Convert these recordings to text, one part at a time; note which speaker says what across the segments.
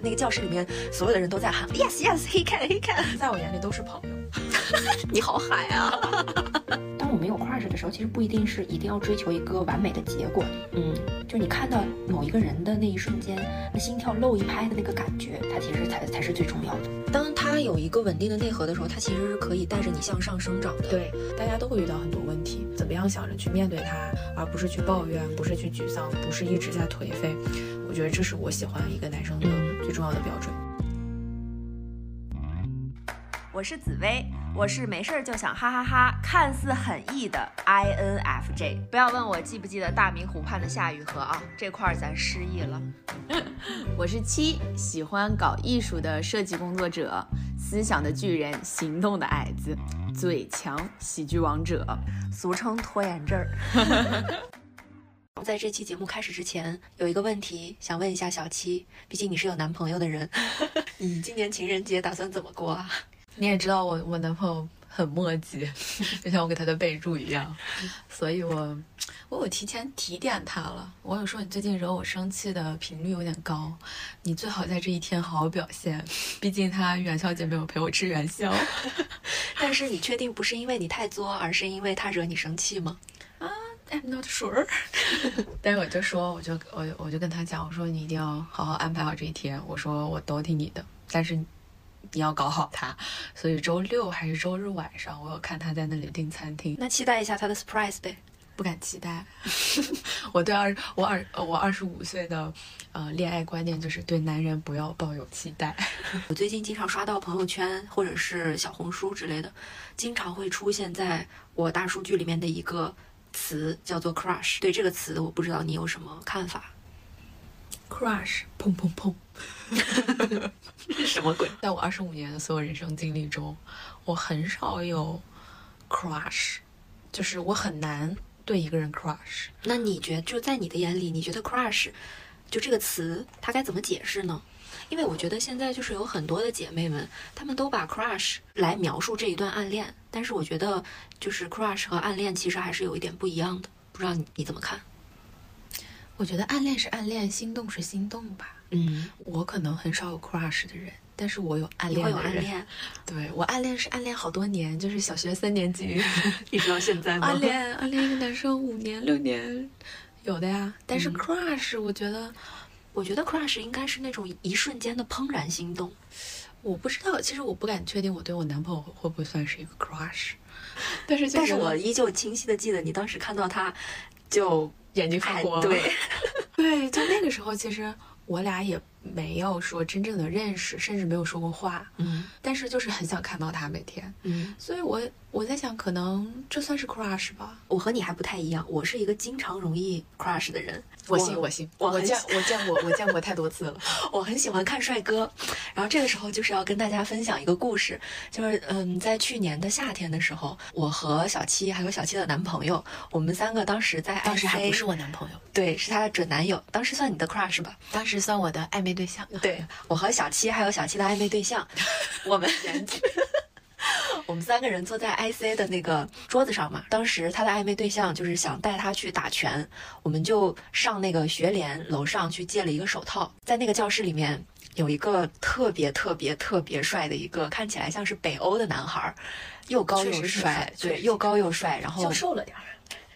Speaker 1: 那个教室里面，所有的人都在喊 yes yes he can he can，
Speaker 2: 在我眼里都是朋友。
Speaker 1: 你好海啊！
Speaker 3: 当我们有 crush 的时候，其实不一定是一定要追求一个完美的结果。嗯，就你看到某一个人的那一瞬间，那心跳漏一拍的那个感觉，它其实才才是最重要的。
Speaker 1: 当他有一个稳定的内核的时候，他其实是可以带着你向上生长的。
Speaker 2: 对，大家都会遇到很多问题，怎么样想着去面对它，而不是去抱怨，不是去沮丧，不是一直在颓废。我觉得这是我喜欢一个男生的最重要的标准。
Speaker 4: 我是紫薇，我是没事儿就想哈哈哈，看似很 E 的 INFJ。不要问我记不记得大明湖畔的夏雨荷啊，这块儿咱失忆了。
Speaker 5: 我是七，喜欢搞艺术的设计工作者，思想的巨人，行动的矮子，嘴强喜剧王者，
Speaker 4: 俗称拖延症儿。
Speaker 1: 在这期节目开始之前，有一个问题想问一下小七，毕竟你是有男朋友的人，你今年情人节打算怎么过啊？
Speaker 2: 你也知道我我男朋友很磨叽，就像我给他的备注一样，所以我我有提前提点他了。我有说你最近惹我生气的频率有点高，你最好在这一天好好表现，毕竟他元宵节没有陪我吃元宵。
Speaker 1: 但是你确定不是因为你太作，而是因为他惹你生气吗？
Speaker 2: 啊，I'm not sure。但是我就说，我就我我就跟他讲，我说你一定要好好安排好这一天，我说我都听你的，但是。你要搞好它，所以周六还是周日晚上，我有看他在那里订餐厅。
Speaker 1: 那期待一下他的 surprise 呗？
Speaker 2: 不敢期待。我对二我二我二十五岁的呃恋爱观念就是对男人不要抱有期待。
Speaker 1: 我最近经常刷到朋友圈或者是小红书之类的，经常会出现在我大数据里面的一个词叫做 crush。对这个词，我不知道你有什么看法
Speaker 2: ？crush，砰砰砰。
Speaker 1: 什么鬼？
Speaker 2: 在我二十五年的所有人生经历中，我很少有 crush，就是我很难对一个人 crush。
Speaker 1: 那你觉得，就在你的眼里，你觉得 crush 就这个词，它该怎么解释呢？因为我觉得现在就是有很多的姐妹们，她们都把 crush 来描述这一段暗恋，但是我觉得就是 crush 和暗恋其实还是有一点不一样的。不知道你你怎么看？
Speaker 2: 我觉得暗恋是暗恋，心动是心动吧。
Speaker 1: 嗯，
Speaker 2: 我可能很少有 crush 的人，但是我有暗恋的
Speaker 1: 人。
Speaker 2: 对我暗恋是暗恋好多年，就是小学三年级
Speaker 1: 一直到现在吗？
Speaker 2: 暗恋暗恋一个男生五年六年，有的呀。但是 crush，我觉得，
Speaker 1: 我觉得 crush 应该是那种一瞬间的怦然心动。
Speaker 2: 我不知道，其实我不敢确定我对我男朋友会不会算是一个 crush，但是
Speaker 1: 但是我依旧清晰的记得你当时看到他就
Speaker 2: 眼睛发光。
Speaker 1: 对
Speaker 2: 对，就那个时候其实。我俩也没有说真正的认识，甚至没有说过话。
Speaker 1: 嗯，
Speaker 2: 但是就是很想看到他每天。
Speaker 1: 嗯，
Speaker 2: 所以我我在想，可能这算是 crush 吧。
Speaker 1: 我和你还不太一样，我是一个经常容易 crush 的人。
Speaker 2: 我信，我信，我见我见过，我见过太多次了。
Speaker 1: 我很喜欢看帅哥，然后这个时候就是要跟大家分享一个故事，就是嗯，在去年的夏天的时候，我和小七还有小七的男朋友，我们三个当时在
Speaker 2: 当时还不是我男朋友，
Speaker 1: 对，是他的准男友，当时算你的 crush 吧，
Speaker 2: 当时算我的暧昧对象。
Speaker 1: 对我和小七还有小七的暧昧对象，我们。我们三个人坐在 IC 的那个桌子上嘛，当时他的暧昧对象就是想带他去打拳，我们就上那个学联楼上去借了一个手套，在那个教室里面有一个特别特别特别帅的一个看起来像是北欧的男孩，又高又帅，对，又高又帅，然后
Speaker 2: 瘦了点儿。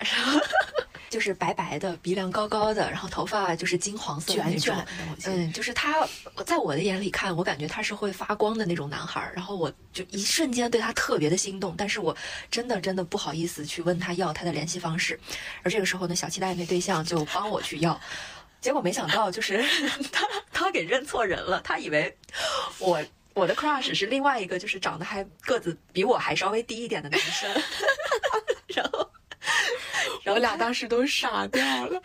Speaker 1: 就是白白的，鼻梁高高的，然后头发就是金黄色
Speaker 2: 卷卷
Speaker 1: 的。嗯，就是他，在我的眼里看，我感觉他是会发光的那种男孩。然后我就一瞬间对他特别的心动，但是我真的真的不好意思去问他要他的联系方式。而这个时候呢，小七的暧昧对象就帮我去要，结果没想到就是 他他给认错人了，他以为我我的 crush 是另外一个，就是长得还个子比我还稍微低一点的男生，然后。
Speaker 2: 我俩当时都傻掉了。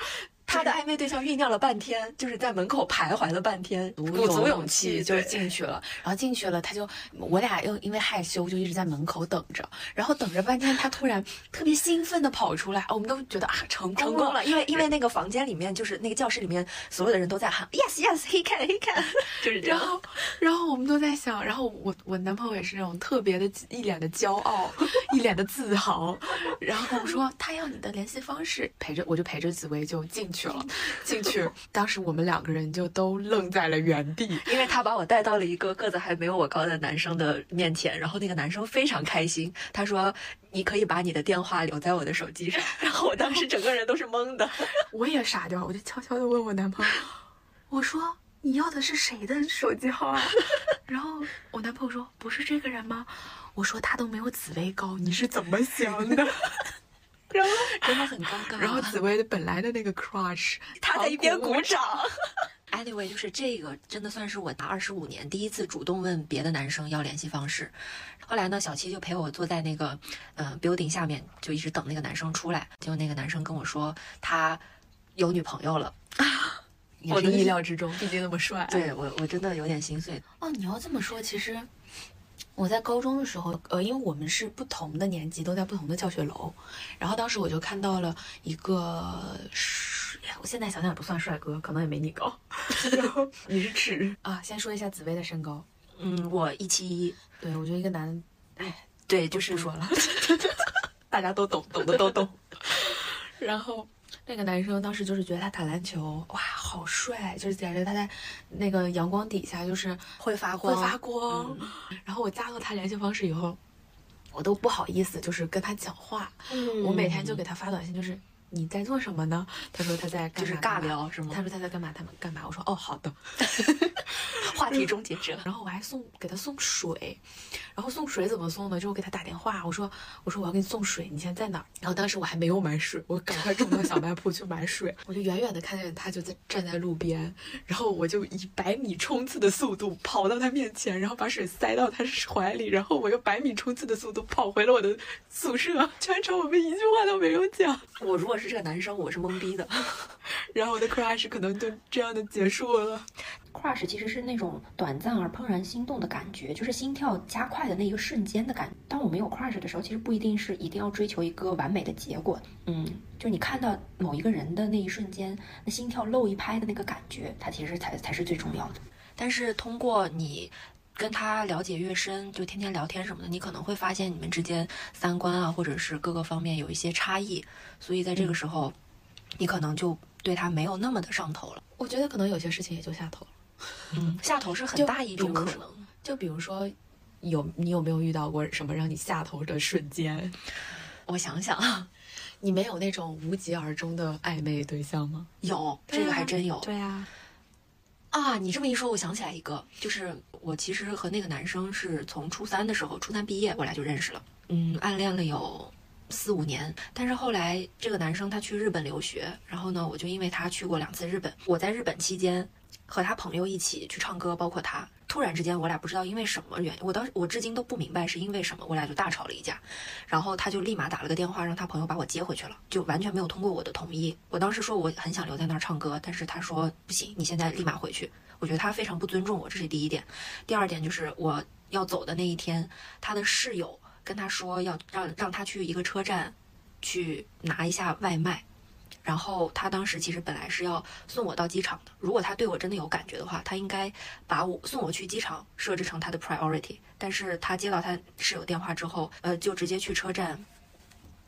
Speaker 1: 他的暧昧对象酝酿了半天，就是在门口徘徊了半天，鼓
Speaker 2: 足
Speaker 1: 勇
Speaker 2: 气就进去了。然后进去了，他就我俩又因为害羞，就一直在门口等着。然后等着半天，他突然特别兴奋的跑出来，我们都觉得啊，成
Speaker 1: 功成功了。因为因为那个房间里面，就是那个教室里面，所有的人都在喊 yes yes he can he can，就是这样。
Speaker 2: 然后然后我们都在想，然后我我男朋友也是那种特别的一脸的骄傲，一脸的自豪，然后我说他要你的联系方式，陪着我就陪着紫薇就进去。去了。进去，当时我们两个人就都愣在了原地。
Speaker 1: 因为他把我带到了一个个子还没有我高的男生的面前，然后那个男生非常开心，他说：“你可以把你的电话留在我的手机上。”然后我当时整个人都是懵的。
Speaker 2: 我也傻掉，我就悄悄的问我男朋友：“我说你要的是谁的手机号啊？” 然后我男朋友说：“不是这个人吗？”我说：“他都没有紫薇高，你是怎么想的？”然后
Speaker 1: 真的很尴尬。
Speaker 2: 然后紫薇的本来的那个 crush，
Speaker 1: 他在一边鼓掌。Anyway，就是这个真的算是我大二十五年第一次主动问别的男生要联系方式。后来呢，小七就陪我坐在那个嗯 building 下面，就一直等那个男生出来。结果那个男生跟我说他有女朋友了啊，
Speaker 2: 我的意料之中，毕竟那么帅。
Speaker 1: 对我，我真的有点心碎。
Speaker 2: 哦，你要这么说，其实。我在高中的时候，呃，因为我们是不同的年级，都在不同的教学楼，然后当时我就看到了一个，我现在想想也不算帅哥，可能也没你高。然后 你是尺啊？先说一下紫薇的身高，
Speaker 1: 嗯，我一七一。
Speaker 2: 对，我觉得一个男，哎，
Speaker 1: 对，就是
Speaker 2: 不说了，大家都懂，懂的都懂。然后。那个男生当时就是觉得他打篮球哇好帅，就是感觉他在那个阳光底下就是
Speaker 1: 会发光
Speaker 2: 会发光。然后我加了他联系方式以后，我都不好意思就是跟他讲话。我每天就给他发短信，就是你在做什么呢？他说他在
Speaker 1: 就是尬聊是吗？
Speaker 2: 他说他在干嘛？他们干嘛？我说哦好的。
Speaker 1: 话题终结者。
Speaker 2: 然后我还送给他送水，然后送水怎么送呢？就我给他打电话，我说我说我要给你送水，你现在在哪儿？然后当时我还没有买水，我赶快冲到小卖铺去买水。我就远远的看见他就在站在路边，然后我就以百米冲刺的速度跑到他面前，然后把水塞到他怀里，然后我又百米冲刺的速度跑回了我的宿舍。全程我们一句话都没有讲。
Speaker 1: 我如果是这个男生，我是懵逼的。
Speaker 2: 然后我的 crush 可能就这样的结束了。
Speaker 3: crush 其实是那种短暂而怦然心动的感觉，就是心跳加快的那一个瞬间的感。当我们有 crush 的时候，其实不一定是一定要追求一个完美的结果。嗯，就你看到某一个人的那一瞬间，那心跳漏一拍的那个感觉，它其实才才是最重要的。
Speaker 1: 但是通过你跟他了解越深，就天天聊天什么的，你可能会发现你们之间三观啊，或者是各个方面有一些差异，所以在这个时候，你可能就对他没有那么的上头了。
Speaker 2: 我觉得可能有些事情也就下头了。
Speaker 1: 嗯，下头是很大一种可能。
Speaker 2: 就比如说，有你有没有遇到过什么让你下头的瞬间？
Speaker 1: 我想想啊，
Speaker 2: 你没有那种无疾而终的暧昧对象吗？
Speaker 1: 有，这个还真有。
Speaker 2: 对啊，
Speaker 1: 啊，啊你这么一说，我想起来一个，就是我其实和那个男生是从初三的时候，初三毕业我俩就认识了，嗯，暗恋了有四五年。但是后来这个男生他去日本留学，然后呢，我就因为他去过两次日本，我在日本期间。和他朋友一起去唱歌，包括他。突然之间，我俩不知道因为什么原因，我当时我至今都不明白是因为什么，我俩就大吵了一架。然后他就立马打了个电话，让他朋友把我接回去了，就完全没有通过我的同意。我当时说我很想留在那儿唱歌，但是他说不行，你现在立马回去。我觉得他非常不尊重我，这是第一点。第二点就是我要走的那一天，他的室友跟他说要让让他去一个车站，去拿一下外卖。然后他当时其实本来是要送我到机场的。如果他对我真的有感觉的话，他应该把我送我去机场设置成他的 priority。但是他接到他室友电话之后，呃，就直接去车站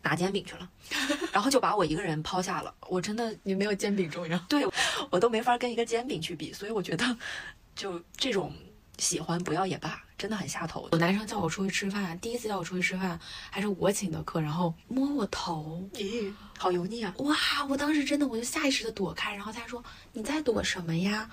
Speaker 1: 拿煎饼去了，然后就把我一个人抛下了。我真的，
Speaker 2: 你没有煎饼重要，
Speaker 1: 对我都没法跟一个煎饼去比。所以我觉得，就这种喜欢不要也罢。真的很下头。
Speaker 2: 有男生叫我出去吃饭，第一次叫我出去吃饭，还是我请的客，然后摸我头，
Speaker 1: 咦，好油腻啊！
Speaker 2: 哇，我当时真的我就下意识的躲开，然后他说你在躲什么呀？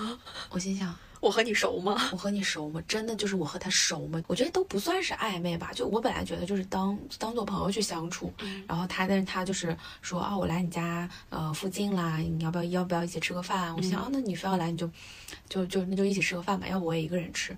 Speaker 2: 我心想
Speaker 1: 我和你熟吗？
Speaker 2: 我和你熟吗？真的就是我和他熟吗？我觉得都不算是暧昧吧，就我本来觉得就是当当做朋友去相处，然后他但是他就是说啊我来你家呃附近啦，你要不要要不要一起吃个饭？我想啊那你非要来你就就就那就一起吃个饭吧，要不我也一个人吃。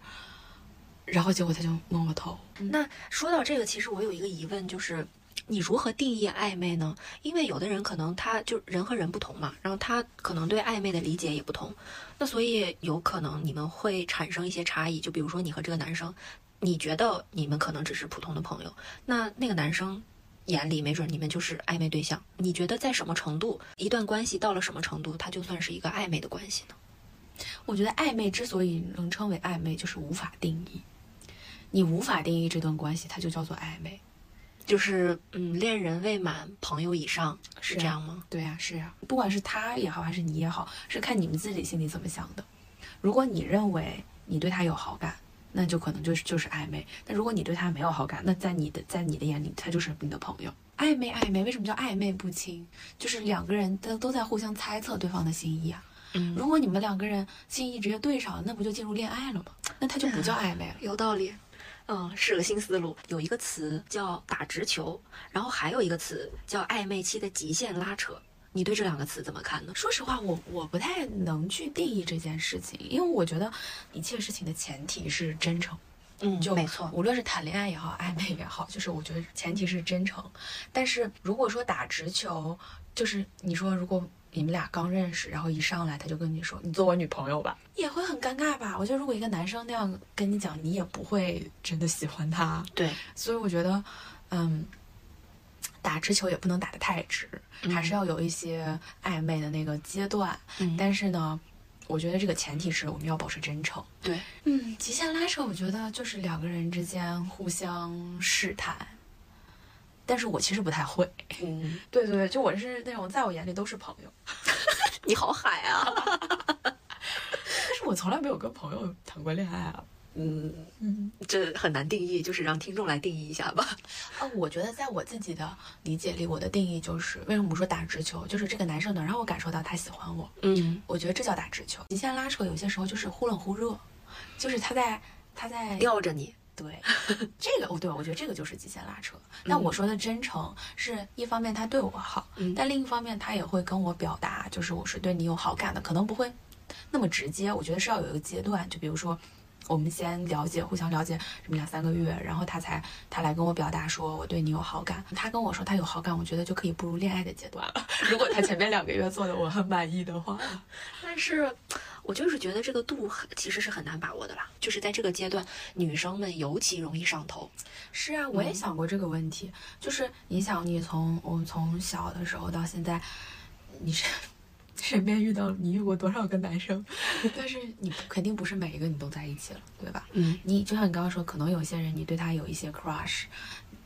Speaker 2: 然后结果他就摸我头。
Speaker 1: 那说到这个，其实我有一个疑问，就是你如何定义暧昧呢？因为有的人可能他就人和人不同嘛，然后他可能对暧昧的理解也不同，那所以有可能你们会产生一些差异。就比如说你和这个男生，你觉得你们可能只是普通的朋友，那那个男生眼里没准你们就是暧昧对象。你觉得在什么程度，一段关系到了什么程度，它就算是一个暧昧的关系呢？
Speaker 2: 我觉得暧昧之所以能称为暧昧，就是无法定义。你无法定义这段关系，它就叫做暧昧。
Speaker 1: 就是嗯，恋人未满，朋友以上，是这样吗？
Speaker 2: 对呀、是呀、不管是他也好，还是你也好，是看你们自己心里怎么想的。如果你认为你对他有好感，那就可能就是就是暧昧；但如果你对他没有好感，那在你的在你的眼里，他就是你的朋友。暧昧暧昧，为什么叫暧昧不清？就是两个人都都在互相猜测对方的心意啊。
Speaker 1: 嗯
Speaker 2: 如果你们两个人心意直接对上了，那不就进入恋爱了吗？那他就不叫暧昧了。
Speaker 1: 有道理。嗯，是个新思路。有一个词叫打直球，然后还有一个词叫暧昧期的极限拉扯。你对这两个词怎么看呢？
Speaker 2: 说实话，我我不太能去定义这件事情，因为我觉得一切事情的前提是真诚。
Speaker 1: 嗯
Speaker 2: 就
Speaker 1: 没错。
Speaker 2: 无论是谈恋爱也好，暧昧也好，就是我觉得前提是真诚。但是如果说打直球，就是你说如果你们俩刚认识，然后一上来他就跟你说你做我女朋友吧，也会很尴尬吧？我觉得如果一个男生那样跟你讲，你也不会真的喜欢他。
Speaker 1: 对，
Speaker 2: 所以我觉得，嗯，打直球也不能打得太直，还是要有一些暧昧的那个阶段。
Speaker 1: 嗯
Speaker 2: 但是呢，我觉得这个前提是我们要保持真诚。
Speaker 1: 对，
Speaker 2: 嗯，极限拉扯，我觉得就是两个人之间互相试探。但是我其实不太会。
Speaker 1: 嗯，
Speaker 2: 对对对，就我是那种在我眼里都是朋友，
Speaker 1: 你好海啊。
Speaker 2: 但是我从来没有跟朋友谈过恋爱啊。
Speaker 1: 嗯，
Speaker 2: 嗯，
Speaker 1: 这很难定义，就是让听众来定义一下吧。
Speaker 2: 啊，我觉得在我自己的理解里，我的定义就是，为什么我说打直球，就是这个男生能让我感受到他喜欢我，
Speaker 1: 嗯，
Speaker 2: 我觉得这叫打直球。极限拉扯有些时候就是忽冷忽热，就是他在他在
Speaker 1: 吊着你。
Speaker 2: 对，这个哦，对，我觉得这个就是极限拉扯。但我说的真诚，是一方面他对我好，
Speaker 1: 嗯
Speaker 2: 但另一方面他也会跟我表达，就是我是对你有好感的，可能不会那么直接。我觉得是要有一个阶段，就比如说。我们先了解，互相了解什么两三个月，然后他才他来跟我表达说我对你有好感。他跟我说他有好感，我觉得就可以步入恋爱的阶段了。如果他前面两个月做的我很满意的话，
Speaker 1: 但是，我就是觉得这个度很其实是很难把握的啦。就是在这个阶段，女生们尤其容易上头。
Speaker 2: 是啊，我也想过这个问题。就是你想，你从我从小的时候到现在，你是身边遇到你遇过多少个男生？但是你肯定不是每一个你都在一起了，对吧？
Speaker 1: 嗯，
Speaker 2: 你就像你刚刚说，可能有些人你对他有一些 crush，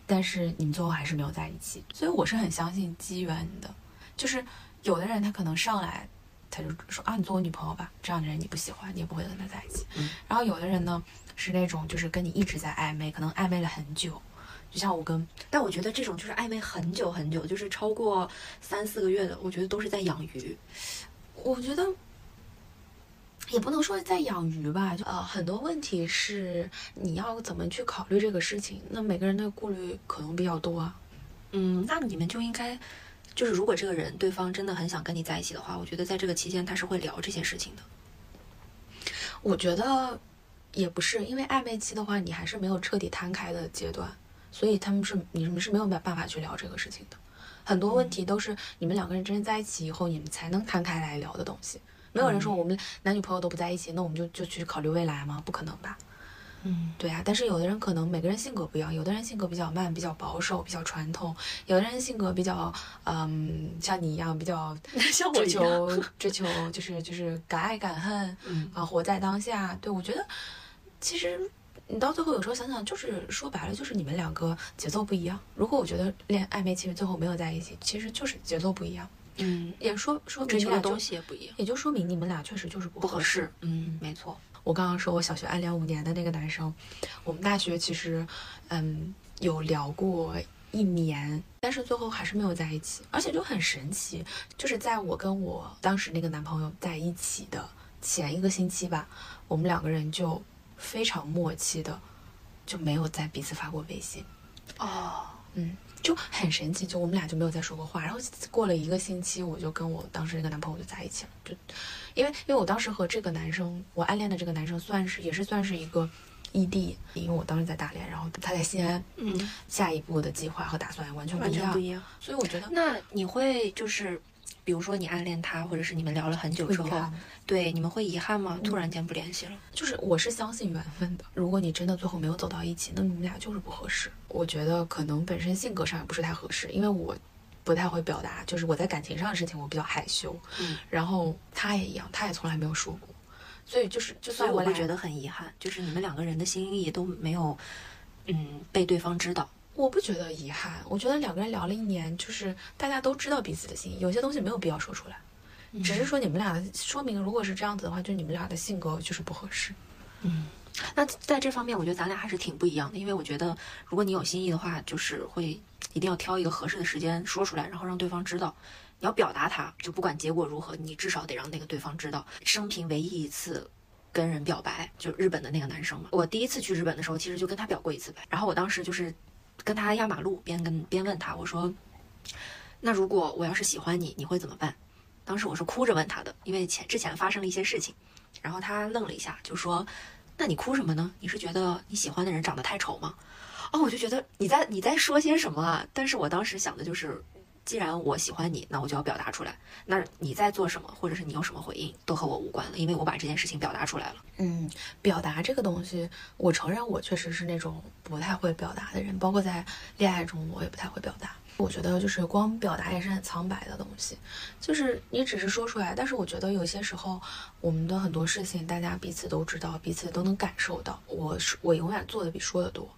Speaker 2: 但是你们最后还是没有在一起。所以我是很相信机缘的，就是有的人他可能上来他就说啊，你做我女朋友吧，这样的人你不喜欢，你也不会跟他在一起。
Speaker 1: 嗯
Speaker 2: 然后有的人呢是那种就是跟你一直在暧昧，可能暧昧了很久，就像我跟
Speaker 1: 但我觉得这种就是暧昧很久很久，就是超过三四个月的，我觉得都是在养鱼。
Speaker 2: 我觉得也不能说在养鱼吧，就呃很多问题是你要怎么去考虑这个事情。那每个人的顾虑可能比较多啊。
Speaker 1: 嗯，那你们就应该，就是如果这个人对方真的很想跟你在一起的话，我觉得在这个期间他是会聊这些事情的。
Speaker 2: 我觉得也不是，因为暧昧期的话，你还是没有彻底摊开的阶段，所以他们是你们是没有办法去聊这个事情的。很多问题都是你们两个人真正在一起以后，你们才能摊开来聊的东西。没有人说我们男女朋友都不在一起，那我们就就去考虑未来吗？不可能吧？
Speaker 1: 嗯，
Speaker 2: 对啊，但是有的人可能每个人性格不一样，有的人性格比较慢，比较保守，比较传统；有的人性格比较，嗯，像你一样比较
Speaker 1: 像
Speaker 2: 追求追求就是就是敢爱敢恨，
Speaker 1: 嗯
Speaker 2: 啊，活在当下。对我觉得，其实你到最后有时候想想，就是说白了，就是你们两个节奏不一样。如果我觉得恋暧昧期最后没有在一起，其实就是节奏不一样，
Speaker 1: 嗯，
Speaker 2: 也说说明
Speaker 1: 追求的东
Speaker 2: 你俩就
Speaker 1: 西也不一样，
Speaker 2: 也就说明你们俩确实就是不
Speaker 1: 不合
Speaker 2: 适
Speaker 1: 适。。嗯，没错。
Speaker 2: 我刚刚说我小学暗恋五年的那个男生，我们大学其实，嗯，有聊过一年，但是最后还是没有在一起，而且就很神奇，就是在我跟我当时那个男朋友在一起的前一个星期吧，我们两个人就非常默契的就没有在彼此发过微信。
Speaker 1: 哦，
Speaker 2: 嗯，就很神奇，就我们俩就没有再说过话。然后过了一个星期，我就跟我当时那个男朋友就在一起了，就因为因为我当时和这个男生，我暗恋的这个男生算是也是算是一个异地，因为我当时在大连，然后他在西安，
Speaker 1: 嗯，
Speaker 2: 下一步的计划和打算完全不一样，
Speaker 1: 全不一样。
Speaker 2: 所以我觉得
Speaker 1: 那你会就是，比如说你暗恋他，或者是你们聊了很久之后对你们会遗憾吗？突然间不联系了？
Speaker 2: 就是我是相信缘分的。如果你真的最后没有走到一起，那你们俩就是不合适。我觉得可能本身性格上也不是太合适，因为我不太会表达，就是我在感情上的事情我比较害羞，
Speaker 1: 嗯，
Speaker 2: 然后他也一样，他也从来没有说过，所以就是就算
Speaker 1: 我会觉得很遗憾，就是你们两个人的心意都没有，嗯，被对方知道。
Speaker 2: 我不觉得遗憾，我觉得两个人聊了一年，就是大家都知道彼此的心意，有些东西没有必要说出来，只是说你们俩的说明，如果是这样子的话，就你们俩的性格就是不合适。
Speaker 1: 嗯那在这方面，我觉得咱俩还是挺不一样的，因为我觉得如果你有心意的话，就是会一定要挑一个合适的时间说出来，然后让对方知道。你要表达他，就不管结果如何，你至少得让那个对方知道。生平唯一一次跟人表白，就日本的那个男生嘛。我第一次去日本的时候，其实就跟他表过一次白。然后我当时就是跟他压马路，边跟边问他，我说：“那如果我要是喜欢你，你会怎么办？”当时我是哭着问他的，因为前之前发生了一些事情。然后他愣了一下，就说：“那你哭什么呢？你是觉得你喜欢的人长得太丑吗？”哦，我就觉得你在你在说些什么啊？但是我当时想的就是。既然我喜欢你，那我就要表达出来。那你在做什么，或者是你有什么回应，都和我无关了，因为我把这件事情表达出来了。
Speaker 2: 嗯，表达这个东西，我承认我确实是那种不太会表达的人，包括在恋爱中我也不太会表达。我觉得就是光表达也是很苍白的东西，就是你只是说出来，但是我觉得有些时候我们的很多事情大家彼此都知道，彼此都能感受到。我是我永远做的比说的多，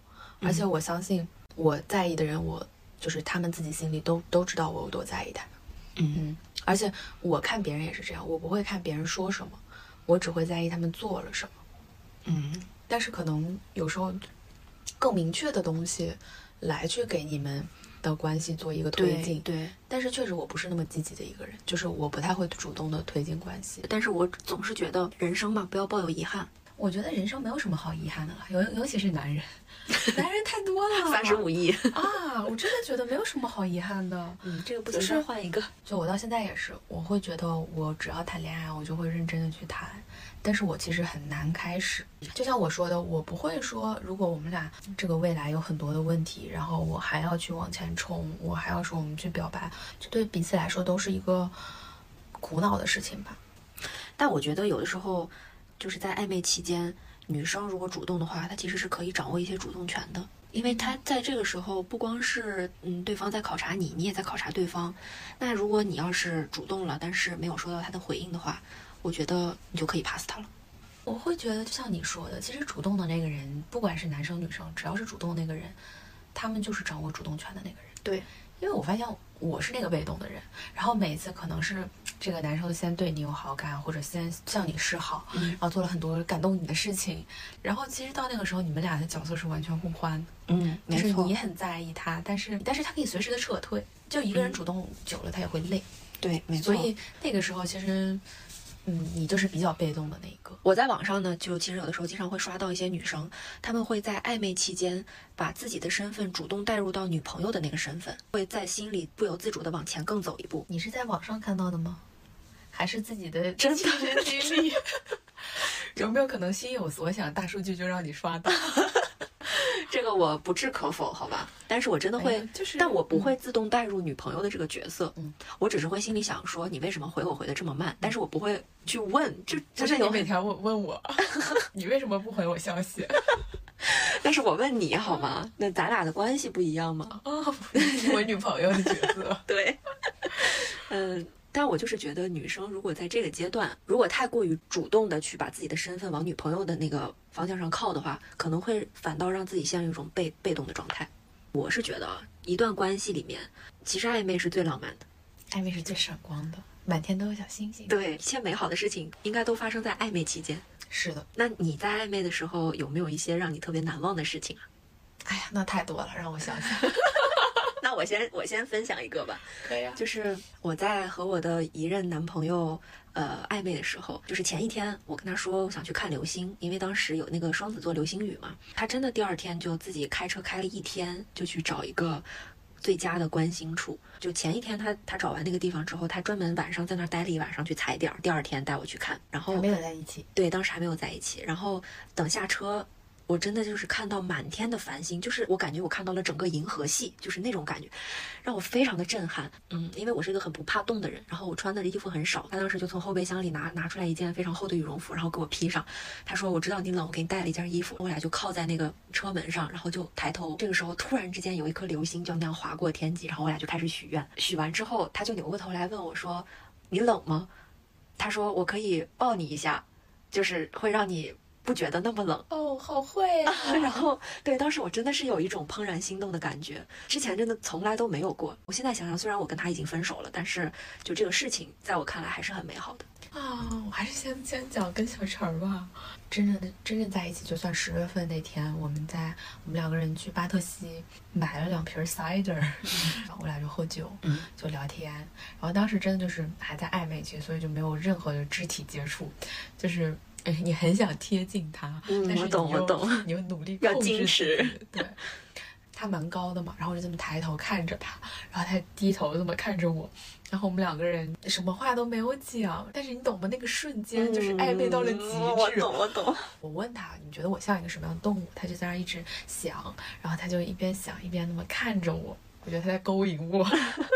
Speaker 2: 而且我相信我在意的人我。就是他们自己心里都都知道我有多在意他，嗯，而且我看别人也是这样，我不会看别人说什么，我只会在意他们做了什么，
Speaker 1: 嗯，
Speaker 2: 但是可能有时候更明确的东西来去给你们的关系做一个推进，
Speaker 1: 对，
Speaker 2: 但是确实我不是那么积极的一个人，就是我不太会主动的推进关系，
Speaker 1: 但是我总是觉得人生嘛，不要抱有遗憾。
Speaker 2: 我觉得人生没有什么好遗憾的了，尤尤其是男人，男人太多了，
Speaker 1: 三十五亿
Speaker 2: 啊！我真的觉得没有什么好遗憾的。
Speaker 1: 嗯，这个不行，换一个。
Speaker 2: 就我到现在也是，我会觉得我只要谈恋爱，我就会认真的去谈。但是我其实很难开始。就像我说的，我不会说，如果我们俩这个未来有很多的问题，然后我还要去往前冲，我还要说我们去表白，这对彼此来说都是一个苦恼的事情吧。
Speaker 1: 但我觉得有的时候。就是在暧昧期间，女生如果主动的话，她其实是可以掌握一些主动权的，因为她在这个时候不光是嗯对方在考察你，你也在考察对方。那如果你要是主动了，但是没有收到他的回应的话，我觉得你就可以 pass 他了。
Speaker 2: 我会觉得，就像你说的，其实主动的那个人，不管是男生女生，只要是主动那个人，他们就是掌握主动权的那个人。
Speaker 1: 对。
Speaker 2: 因为我发现我是那个被动的人，然后每次可能是这个男生先对你有好感，或者先向你示好，然后做了很多感动你的事情，然后其实到那个时候，你们俩的角色是完全互换的。
Speaker 1: 嗯，
Speaker 2: 就是你很在意他，但是但是他可以随时的撤退，就一个人主动久了，他也会累。
Speaker 1: 对，没错。
Speaker 2: 所以那个时候其实。嗯，你就是比较被动的那一个。
Speaker 1: 我在网上呢，就其实有的时候经常会刷到一些女生，她们会在暧昧期间把自己的身份主动带入到女朋友的那个身份，会在心里不由自主的往前更走一步。
Speaker 2: 你是在网上看到的吗？还是自己的
Speaker 1: 真的
Speaker 2: 经历？有没有可能心有所想，大数据就让你刷到？
Speaker 1: 这个我不置可否，好吧？但是我真的会，
Speaker 2: 就是，
Speaker 1: 但我不会自动带入女朋友的这个角色，嗯，我只是会心里想说，你为什么回我回的这么慢？但是我不会去问，就就是
Speaker 2: 你每天问问我，你为什么不回我消息？
Speaker 1: 但是我问你好吗？那咱俩的关系不一样吗？
Speaker 2: 哦，我女朋友的角色，
Speaker 1: 对，嗯。但我就是觉得，女生如果在这个阶段，如果太过于主动的去把自己的身份往女朋友的那个方向上靠的话，可能会反倒让自己陷入一种被被动的状态。我是觉得，一段关系里面，其实暧昧是最浪漫的，
Speaker 2: 暧昧是最闪光的，满天都有小星星。
Speaker 1: 对，一切美好的事情应该都发生在暧昧期间。
Speaker 2: 是的，
Speaker 1: 那你在暧昧的时候有没有一些让你特别难忘的事情啊？
Speaker 2: 哎呀，那太多了，让我想想。
Speaker 1: 那我先 我先分享一个吧，
Speaker 2: 可以啊。
Speaker 1: 就是我在和我的一任男朋友呃暧昧的时候，就是前一天我跟他说我想去看流星，因为当时有那个双子座流星雨嘛。他真的第二天就自己开车开了一天，就去找一个最佳的观星处。就前一天他他找完那个地方之后，他专门晚上在那儿待了一晚上去踩点，第二天带我去看。然后
Speaker 2: 没有在一起，
Speaker 1: 对，当时还没有在一起。然后等下车。我真的就是看到满天的繁星，就是我感觉我看到了整个银河系，就是那种感觉，让我非常的震撼。嗯，因为我是一个很不怕冻的人，然后我穿的衣服很少，他当时就从后备箱里拿拿出来一件非常厚的羽绒服，然后给我披上。他说：“我知道你冷，我给你带了一件衣服。”我俩就靠在那个车门上，然后就抬头。这个时候突然之间有一颗流星就那样划过天际，然后我俩就开始许愿。许完之后，他就扭过头来问我说：“你冷吗？”他说：“我可以抱你一下，就是会让你。”不觉得那么冷。
Speaker 2: 哦，好会啊！
Speaker 1: 然后，对，当时我真的是有一种怦然心动的感觉，之前真的从来都没有过。我现在想想，虽然我跟他已经分手了，但是就这个事情，在我看来还是很美好的。
Speaker 2: 啊，我还是先先讲跟小陈儿吧。真正的真正在一起，就算十月份那天，我们在我们两个人去巴特西买了两瓶 cider，然后我俩就喝酒，
Speaker 1: 嗯
Speaker 2: 就聊天。然后当时真的就是还在暧昧期，所以就没有任何的肢体接触，就是。哎，你很想贴近他，但是
Speaker 1: 嗯我懂
Speaker 2: 你又
Speaker 1: 我懂
Speaker 2: 你又努力
Speaker 1: 要矜持，
Speaker 2: 对。他蛮高的嘛，然后我就这么抬头看着他，然后他低头这么看着我，然后我们两个人什么话都没有讲，但是你懂吗？那个瞬间就是暧昧到了极致。
Speaker 1: 嗯我懂，我懂。
Speaker 2: 我问他，你觉得我像一个什么样的动物？他就在那儿一直想，然后他就一边想一边那么看着我，我觉得他在勾引我，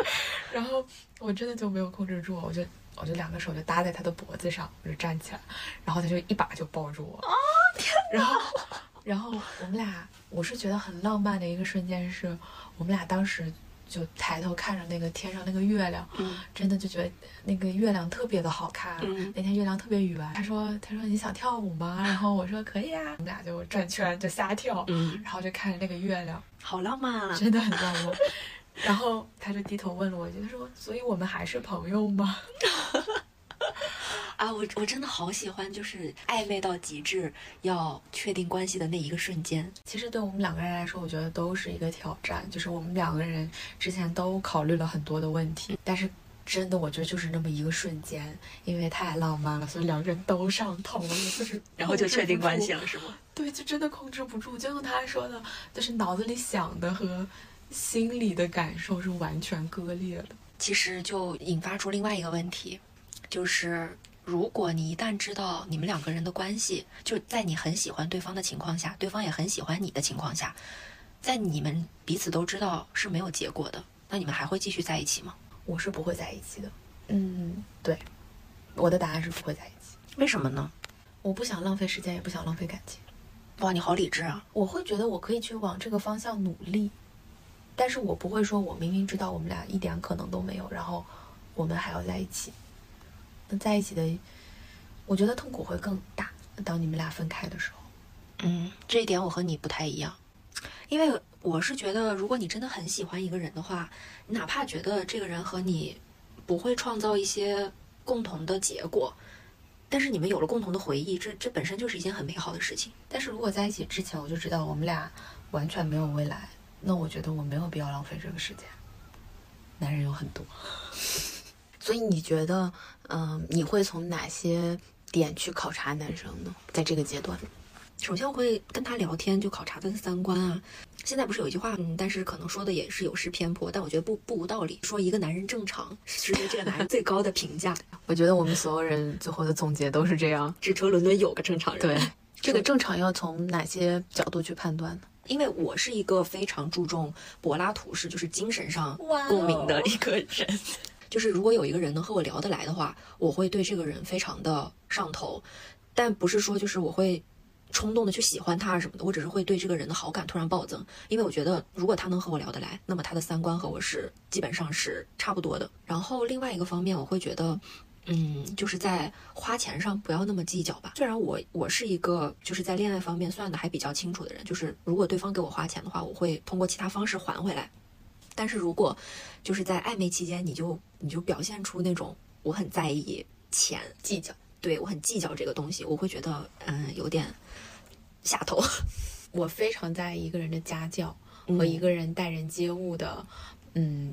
Speaker 2: 然后我真的就没有控制住，我就我就两个手就搭在他的脖子上，我就站起来，然后他就一把就抱住我，哦天然后然后我们俩，我是觉得很浪漫的一个瞬间是，我们俩当时。就抬头看着那个天上那个月亮，
Speaker 1: 嗯
Speaker 2: 真的就觉得那个月亮特别的好看。
Speaker 1: 嗯
Speaker 2: 那天月亮特别圆，他说他说你想跳舞吗？然后我说可以啊，我们俩就转圈就瞎跳，
Speaker 1: 嗯，
Speaker 2: 然后就看着那个月亮，
Speaker 1: 好浪漫啊！
Speaker 2: 真的很浪漫。然后他就低头问了我一句，他说：“所以我们还是朋友吗
Speaker 1: 啊，我我真的好喜欢，就是暧昧到极致，要确定关系的那一个瞬间。？”
Speaker 2: 其实对我们两个人来说，我觉得都是一个挑战。就是我们两个人之前都考虑了很多的问题，但是真的我觉得就是那么一个瞬间，因为太浪漫了，所以两个人都上头了，就是
Speaker 1: 然后就确定关系
Speaker 2: 了。
Speaker 1: 了，是吗？
Speaker 2: 对，就真的控制不住，就像他说的，就是脑子里想的和心里的感受是完全割裂的。
Speaker 1: 其实就引发出另外一个问题，就是如果你一旦知道你们两个人的关系，就在你很喜欢对方的情况下，对方也很喜欢你的情况下，在你们彼此都知道是没有结果的，那你们还会继续在一起吗？
Speaker 2: 我是不会在一起的。嗯，对，我的答案是不会在一起。
Speaker 1: 为什么呢？
Speaker 2: 我不想浪费时间，也不想浪费感情。
Speaker 1: 哇，你好理智啊！
Speaker 2: 我会觉得我可以去往这个方向努力，但是我不会说我明明知道我们俩一点可能都没有，然后我们还要在一起。那在一起的，我觉得痛苦会更大。当你们俩分开的时候，
Speaker 1: 嗯，这一点我和你不太一样，因为我是觉得，如果你真的很喜欢一个人的话，你哪怕觉得这个人和你不会创造一些共同的结果，但是你们有了共同的回忆，这这本身就是一件很美好的事情。
Speaker 2: 但是如果在一起之前我就知道我们俩完全没有未来，那我觉得我没有必要浪费这个时间。男人有很多，所以你觉得，嗯、你会从哪些点去考察男生呢？在这个阶段，
Speaker 1: 首先我会跟他聊天，就考察他的三观啊。现在不是有一句话，嗯，但是可能说的也是有失偏颇，但我觉得不不无道理。说一个男人正常是对这个男人最高的评价。
Speaker 2: 我觉得我们所有人最后的总结都是这样。
Speaker 1: 只求伦敦有个正常人。
Speaker 2: 对，这个正常要从哪些角度去判断呢？
Speaker 1: 因为我是一个非常注重柏拉图式，就是精神上共鸣的一个人。就是如果有一个人能和我聊得来的话，我会对这个人非常的上头，但不是说就是我会冲动的去喜欢他什么的，我只是会对这个人的好感突然暴增，因为我觉得如果他能和我聊得来，那么他的三观和我是基本上是差不多的。然后另外一个方面，我会觉得。嗯，就是在花钱上不要那么计较吧。虽然我我是一个就是在恋爱方面算的还比较清楚的人，就是如果对方给我花钱的话，我会通过其他方式还回来。但是如果就是在暧昧期间，你就你就表现出那种我很在意钱，
Speaker 2: 计较。
Speaker 1: 对我很计较这个东西，我会觉得嗯有点下头。
Speaker 2: 我非常在意一个人的家教和一个人待人接物的，嗯。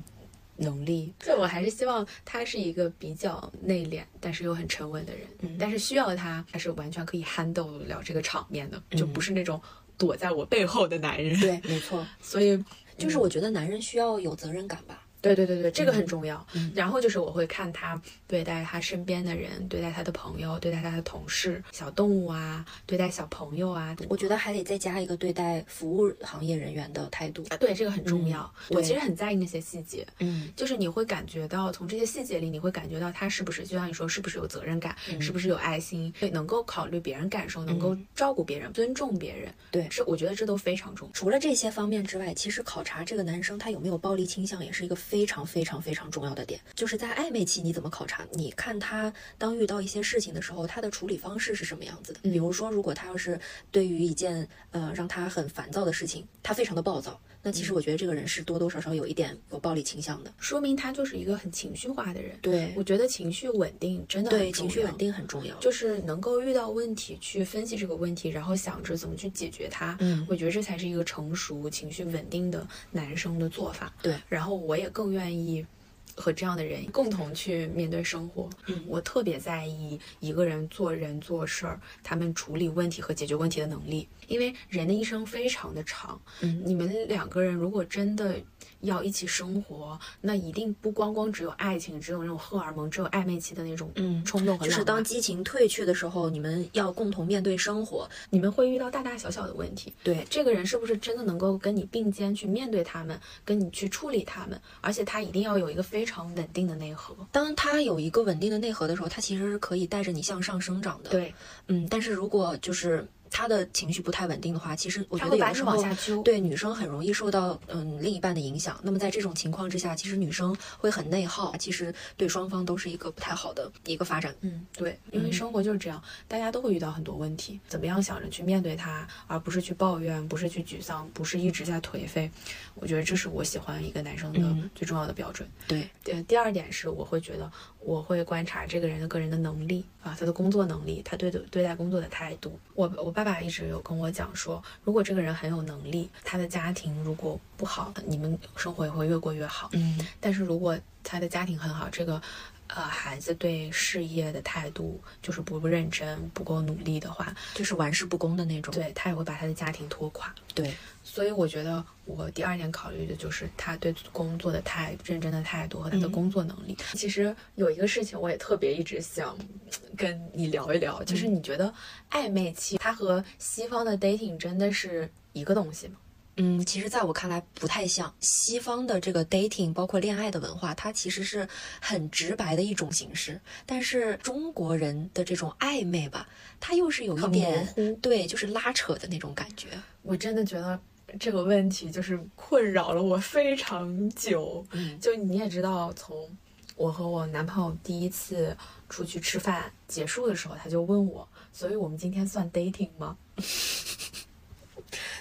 Speaker 2: 能力，所以我还是希望他是一个比较内敛，但是又很沉稳的人。
Speaker 1: 嗯
Speaker 2: 但是需要他，他是完全可以 handle 了这个场面的，就
Speaker 1: 嗯
Speaker 2: 不是那种躲在我背后的男人。，
Speaker 1: 对，没错，
Speaker 2: 所以
Speaker 1: 就是我觉得男人需要有责任感吧。
Speaker 2: 对对对对，这个很重要。
Speaker 1: 嗯
Speaker 2: 然后就是我会看他对待他身边的人，对待他的朋友，对待他的同事、小动物啊，对待小朋友啊。
Speaker 1: 我觉得还得再加一个对待服务行业人员的态度。
Speaker 2: 啊，对，这个很重要。
Speaker 1: 嗯
Speaker 2: 我其实很在意那些细节，
Speaker 1: 嗯
Speaker 2: 就是你会感觉到从这些细节里，你会感觉到他是不是，就像你说，是不是有责任感，
Speaker 1: 嗯
Speaker 2: 是不是有爱心，对，能够考虑别人感受，能够照顾别人，尊重别人。
Speaker 1: 对
Speaker 2: 这我觉得这都非常重要。
Speaker 1: 除了这些方面之外，其实考察这个男生他有没有暴力倾向，也是一个非常非常非常重要的点，就是在暧昧期你怎么考察？你看他当遇到一些事情的时候，他的处理方式是什么样子的？比如说，如果他要是对于一件呃让他很烦躁的事情，他非常的暴躁，那其实我觉得这个人是多多少少有一点有暴力倾向的。
Speaker 2: 说明他就是一个很情绪化的人。
Speaker 1: 对
Speaker 2: 我觉得情绪稳定真的
Speaker 1: 对，情绪稳定很重要。
Speaker 2: 就是能够遇到问题去分析这个问题，然后想着怎么去解决它。
Speaker 1: 嗯
Speaker 2: 我觉得这才是一个成熟、情绪稳定的男生的做法。
Speaker 1: 对，
Speaker 2: 然后我也更愿意和这样的人共同去面对生活。
Speaker 1: 嗯
Speaker 2: 我特别在意一个人做人做事儿，他们处理问题和解决问题的能力，因为人的一生非常的长。
Speaker 1: 嗯
Speaker 2: 你们两个人如果真的要一起生活，那一定不光光只有爱情，只有那种荷尔蒙，只有暧昧期的那种
Speaker 1: 嗯
Speaker 2: 冲动和
Speaker 1: 就是当激情褪去的时候，你们要共同面对生活。
Speaker 2: 你们会遇到大大小小的问题。
Speaker 1: 对，
Speaker 2: 这个人是不是真的能够跟你并肩去面对他们，跟你去处理他们？而且他一定要有一个非常稳定的内核。
Speaker 1: 当他有一个稳定的内核的时候，他其实是可以带着你向上生长的。，
Speaker 2: 对，
Speaker 1: 嗯，但是如果就是他的情绪不太稳定的话，其实我觉得有的时候
Speaker 2: 往下揪。
Speaker 1: 对女生很容易受到嗯另一半的影响。那么在这种情况之下，其实女生会很内耗，其实对双方都是一个不太好的一个发展。
Speaker 2: 嗯，对，因为
Speaker 1: 嗯
Speaker 2: 生活就是这样，大家都会遇到很多问题，怎么样想着去面对它，而不是去抱怨，不是去沮丧，不是一直在颓废。我觉得这是我喜欢一个男生的
Speaker 1: 嗯
Speaker 2: 最重要的标准。
Speaker 1: 对，
Speaker 2: 对，第二点是我会觉得我会观察这个人的个人的能力啊，他的工作能力，他对的对待工作的态度。我我爸爸一直有跟我讲说，如果这个人很有能力，他的家庭如果不好，你们生活也会越过越好。
Speaker 1: 嗯
Speaker 2: 但是如果他的家庭很好，这个呃孩子对事业的态度就是不认真、不够努力的话，
Speaker 1: 就是玩世不恭的那种。
Speaker 2: 对他也会把他的家庭拖垮。
Speaker 1: 对，
Speaker 2: 所以我觉得我第二点考虑的就是他对工作的态认真的态度和他的
Speaker 1: 嗯
Speaker 2: 工作能力。其实有一个事情我也特别一直想嗯跟你聊一聊，就是
Speaker 1: 嗯
Speaker 2: 你觉得暧昧期它和西方的 dating 真的是一个东西吗？
Speaker 1: 嗯，其实在我看来不太像西方的这个 dating，包括恋爱的文化，它其实是很直白的一种形式。但是中国人的这种暧昧吧，它又是有一点对，就是拉扯的那种感觉。
Speaker 2: 我真的觉得这个问题就是困扰了我非常久。
Speaker 1: 嗯
Speaker 2: 就你也知道，从我和我男朋友第一次出去吃饭结束的时候，他就问我，所以我们今天算 dating 吗？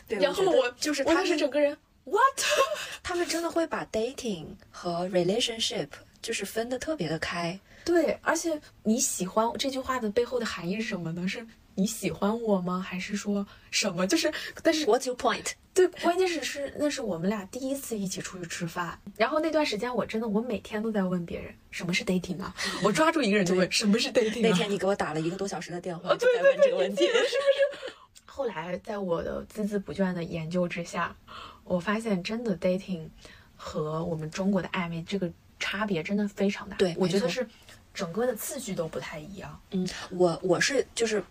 Speaker 1: 对
Speaker 2: 然后我
Speaker 1: 就是他是
Speaker 2: 整个人 what？
Speaker 1: 他们真的会把 dating 和 relationship 就是分的特别的开。
Speaker 2: 对，而且你喜欢这句话的背后的含义是什么呢？是你喜欢我吗？还是说什么？就是，但是
Speaker 1: What's your point？
Speaker 2: 对，关键是是那是我们俩第一次一起出去吃饭，然后那段时间我真的我每天都在问别人什么是 dating 啊，我抓住一个人就问什么是 dating 啊。
Speaker 1: 那天你给我打了一个多小时的电话，
Speaker 2: 哦，
Speaker 1: 就在问这个问题。
Speaker 2: 是不是？后来在我的孜孜不倦的研究之下，我发现真的 dating 和我们中国的暧昧这个差别真的非常大。
Speaker 1: 对
Speaker 2: 我觉得是整个的次序都不太一样。
Speaker 1: 嗯，我我是就是，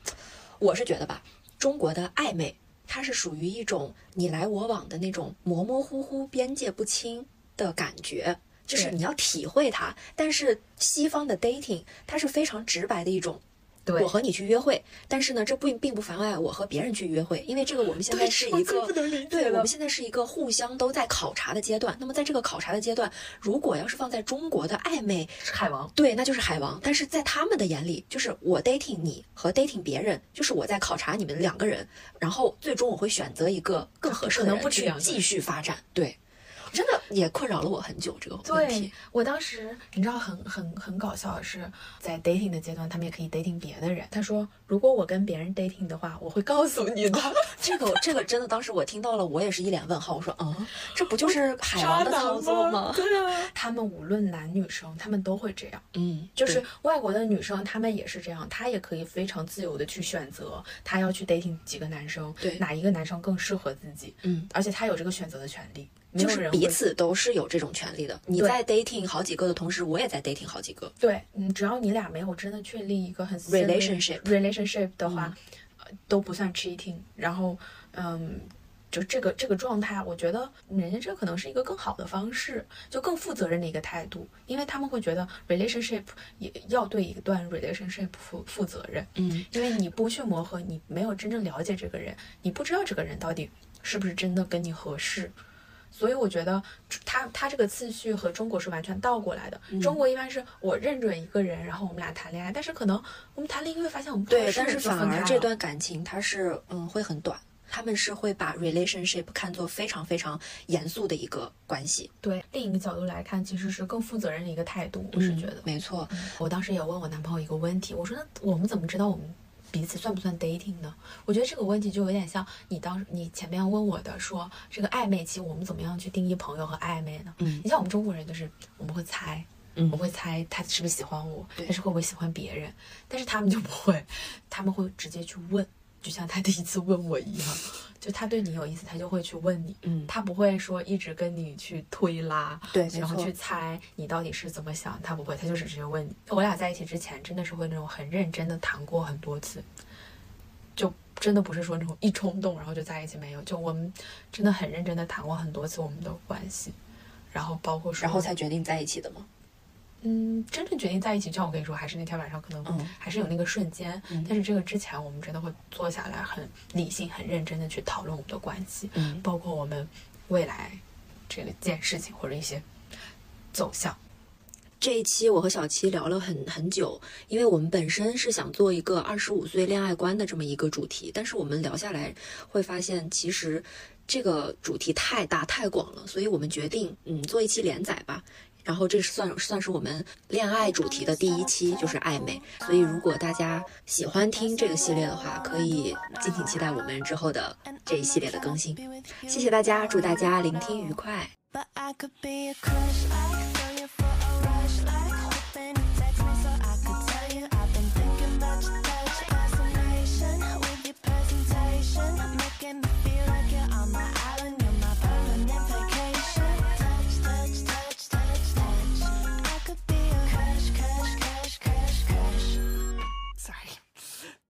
Speaker 1: 我是觉得吧，中国的暧昧，它是属于一种你来我往的那种模模糊糊、边界不清的感觉，就是你要体会它。但是西方的 dating，它是非常直白的一种。
Speaker 2: 对
Speaker 1: 我和你去约会，但是呢，这并并不妨碍我和别人去约会，因为这个我们现在是一个对，我们现在是一个互相都在考察的阶段。那么在这个考察的阶段，如果要是放在中国的暧昧，
Speaker 2: 是海王，
Speaker 1: 对，那就是海王。但是在他们的眼里，就是我 dating 你和 dating 别人，就是我在考察你们两个人，然后最终我会选择一个更合适的
Speaker 2: 可能
Speaker 1: 人去继续发展。对，真的也困扰了我很久这个问
Speaker 2: 对
Speaker 1: 题。
Speaker 2: 我当时你知道很很很搞笑的是，在 dating 的阶段，他们也可以 dating 别的人。他说，如果我跟别人 dating 的话，我会告诉你的。
Speaker 1: 这个这个真的，当时我听到了，我也是一脸问号。我说，嗯，这不就是海王的操作吗？
Speaker 2: 对啊，他们无论男女生，他们都会这样。
Speaker 1: 嗯，
Speaker 2: 就是外国的女生，她们也是这样，她也可以非常自由的去选择，她要去 dating 几个男生，
Speaker 1: 对
Speaker 2: 哪一个男生更适合自己，
Speaker 1: 嗯，
Speaker 2: 而且她有这个选择的权利，没
Speaker 1: 就是彼此都是有这种权利的。你在 dating 好几个的同时，我也在 dating 好几个。
Speaker 2: 对，嗯，只要你俩没有真的确立一个很
Speaker 1: Relationship 嗯
Speaker 2: relationship 的话，呃，都不算 cheating。然后，嗯，就这个这个状态，我觉得人家这可能是一个更好的方式，就更负责任的一个态度，因为他们会觉得 relationship 也要对一段 relationship 负负责任，
Speaker 1: 嗯，
Speaker 2: 因为你不去磨合，你没有真正了解这个人，你不知道这个人到底是不是真的跟你合适。所以我觉得他他这个次序和中国是完全倒过来的。
Speaker 1: 嗯
Speaker 2: 中国一般是我认准一个人，然后我们俩谈恋爱，但是可能我们谈了一个月，发现我们不合
Speaker 1: 对，
Speaker 2: 适
Speaker 1: 但是反而这段感情它是嗯会很短，他们是会把 relationship 看作非常非常严肃的一个关系。
Speaker 2: 对另一个角度来看，其实是更负责任的一个态度。我是
Speaker 1: 嗯
Speaker 2: 觉得，
Speaker 1: 没错，
Speaker 2: 我当时也问我男朋友一个问题，我说那我们怎么知道我们彼此算不算 dating 呢？我觉得这个问题就有点像你当你前面问我的说，这个暧昧期我们怎么样去定义朋友和暧昧呢？
Speaker 1: 嗯
Speaker 2: 你像我们中国人就是我们会猜。
Speaker 1: 嗯
Speaker 2: 我会猜他是不是喜欢我，
Speaker 1: 对
Speaker 2: 但是会不会喜欢别人？但是他们就不会，他们会直接去问，就像他第一次问我一样，就他对你有意思，他就会去问你，
Speaker 1: 嗯
Speaker 2: 他不会说一直跟你去推拉，
Speaker 1: 对
Speaker 2: 然后去猜你到底是怎么想，他不会，他就只是问你。我俩在一起之前，真的是会那种很认真的谈过很多次，就真的不是说那种一冲动然后就在一起没有，就我们真的很认真的谈过很多次我们的关系，然后包括说，
Speaker 1: 然后才决定在一起的吗？
Speaker 2: 嗯，真正决定在一起，就像我跟你说，还是那天晚上可能
Speaker 1: 嗯。
Speaker 2: 还是有那个瞬间，
Speaker 1: 嗯。
Speaker 2: 但是这个之前我们真的会坐下来很理性、很认真的去讨论我们的关系，
Speaker 1: 嗯。
Speaker 2: 包括我们未来这个件事情或者一些走向。
Speaker 1: 这一期我和小七聊了很很久，因为我们本身是想做一个二十五岁恋爱观的这么一个主题，但是我们聊下来会发现，其实这个主题太大太广了，所以我们决定嗯做一期连载吧。然后这是算算是我们恋爱主题的第一期，就是暧昧。所以如果大家喜欢听这个系列的话，可以敬请期待我们之后的这一系列的更新。谢谢大家，祝大家聆听愉快。
Speaker 6: But I could be a crush, I